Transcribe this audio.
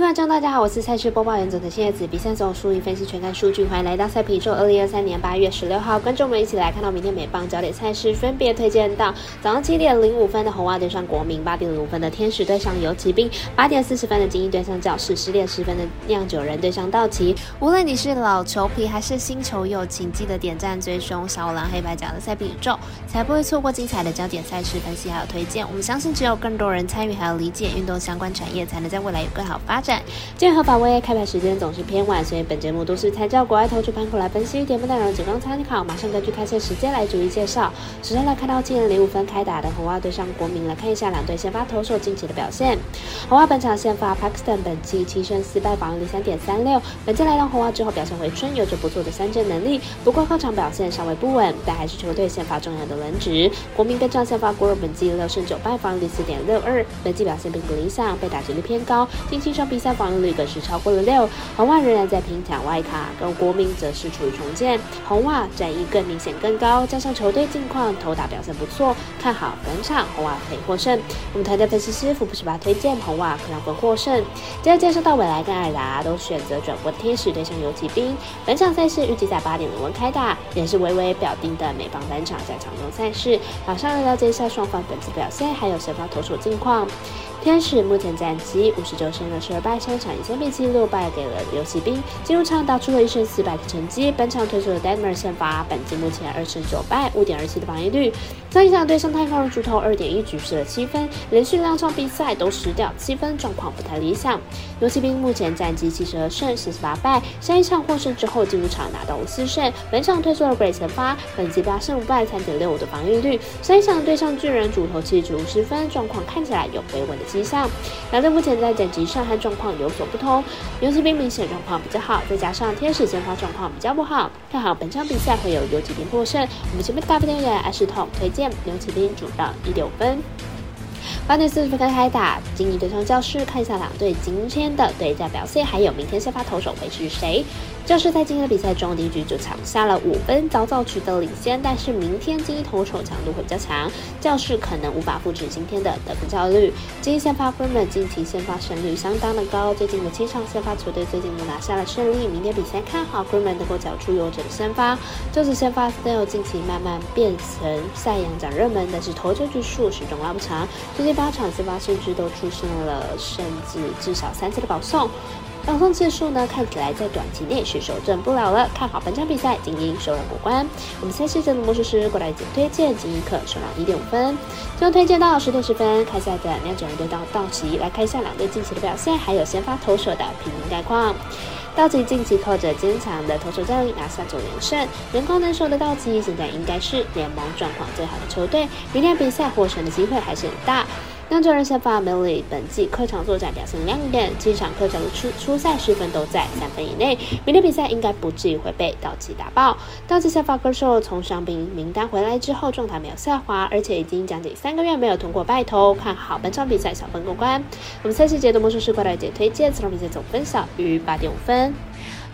观众大家好，我是赛事播报员佐藤新叶子，比赛总数据分析全看数据，欢迎来到赛皮周二零二三年八月十六号，观众们一起来看到明天美棒焦点赛事，分别推荐到早上七点零五分的红袜对上国民，八点零五分的天使对上游骑兵，八点四十分的精英对上教室，十点十分的酿酒人对上道奇。无论你是老球皮还是新球友，请记得点赞追踪小五郎黑白奖的赛皮宇宙，才不会错过精彩的焦点赛事分析还有推荐。我们相信只有更多人参与还有理解运动相关产业，才能在未来有更好发展。健和法威开盘时间总是偏晚，所以本节目都是参照国外投注盘口来分析，节目内容仅供参考。马上根据开赛时间来逐一介绍。首先来看到今年零五分开打的红袜对上国民，来看一下两队先发投手近期的表现。红袜本场先发 Paxton，本季七胜四败，防御率三点三六。本季来到红袜之后表现回春，有着不错的三振能力，不过客场表现稍微不稳，但还是球队先发重要的轮值。国民跟上先发 g o 本季六胜九败，防御率四点六二，本季表现并不理想，被打击率偏高。近期场比赛防御率。更是超过了六，红袜仍然在拼抢外卡，跟国民则是处于重建。红袜战意更明显更高，加上球队近况投打表现不错，看好本场红袜可以获胜。我们团队分析师福布斯巴推荐红袜可能会获胜。接着介绍到未来跟艾达都选择转播天使对上游骑兵，本场赛事预计在八点零分开打，也是微微表定的美邦单场在场中赛事。马上来了解一下双方本次表现，还有首发投手近况。天使目前战绩五十九胜二十二败，上场以三比七落败给了游骑兵，进入场打出了一胜四败的成绩。本场推出了 d e m e r 先发，本季目前二胜九败，五点二七的防御率。上一场对上太空人主投二点一局失了七分，连续两场比赛都失掉七分，状况不太理想。游骑兵目前战绩七十二胜四十八败，上一场获胜之后进入场拿到了四胜。本场推出了 Great 先发，本季八胜五败，三点六五的防御率。上一场对上巨人主投七局五十分，状况看起来有回稳的。迹象，两队目前在整级上和状况有所不同。游骑兵明显状况比较好，再加上天使先发状况比较不好，看好本场比赛会有游骑兵获胜。我们前面大部分人爱是痛推荐游骑兵主到一六分。八点四十分开打，经理对上教室，看一下两队今天的对战表现，还有明天先发投手会是谁。教室在今天的比赛中，第一局就抢下了五分，早早取得领先。但是明天精英投手强度会比较强，教室可能无法复制今天的得分效率。精英先发 Freeman 近期先发胜率相当的高，最近的七场先发球队最近都拿下了胜利。明天比赛看好 Freeman 能够缴出优质的先发。就是先发 Style 近期慢慢变成赛扬奖热门，但是投球局数始终拉不长。最近第八场先发甚至都出现了甚至至少三次的保送。保送次数呢，看起来在短期内是守正不了了。看好本场比赛，精英首让过关。我们赛事节的魔术师过来解推荐精英课首让一点五分。最后推荐到十点十分开赛的酿酒人队到道奇，来看一下两队近期的表现，还有先发投手的平均概况。道奇近期靠着坚强的投手战力拿下九连胜，人工能手的道奇现在应该是联盟状况最好的球队，明天比赛获胜的机会还是很大。酿酒人先发 m i l l 本季客场作战表现亮眼，七场客场的初初赛失分都在三分以内，明天比赛应该不至于会被道奇打爆。道奇先发歌手从伤病名单回来之后，状态没有下滑，而且已经将近三个月没有通过拜头，看好本场比赛小分过关。我们赛事节的魔术师过来姐推荐，此场比赛总分小于八点五分。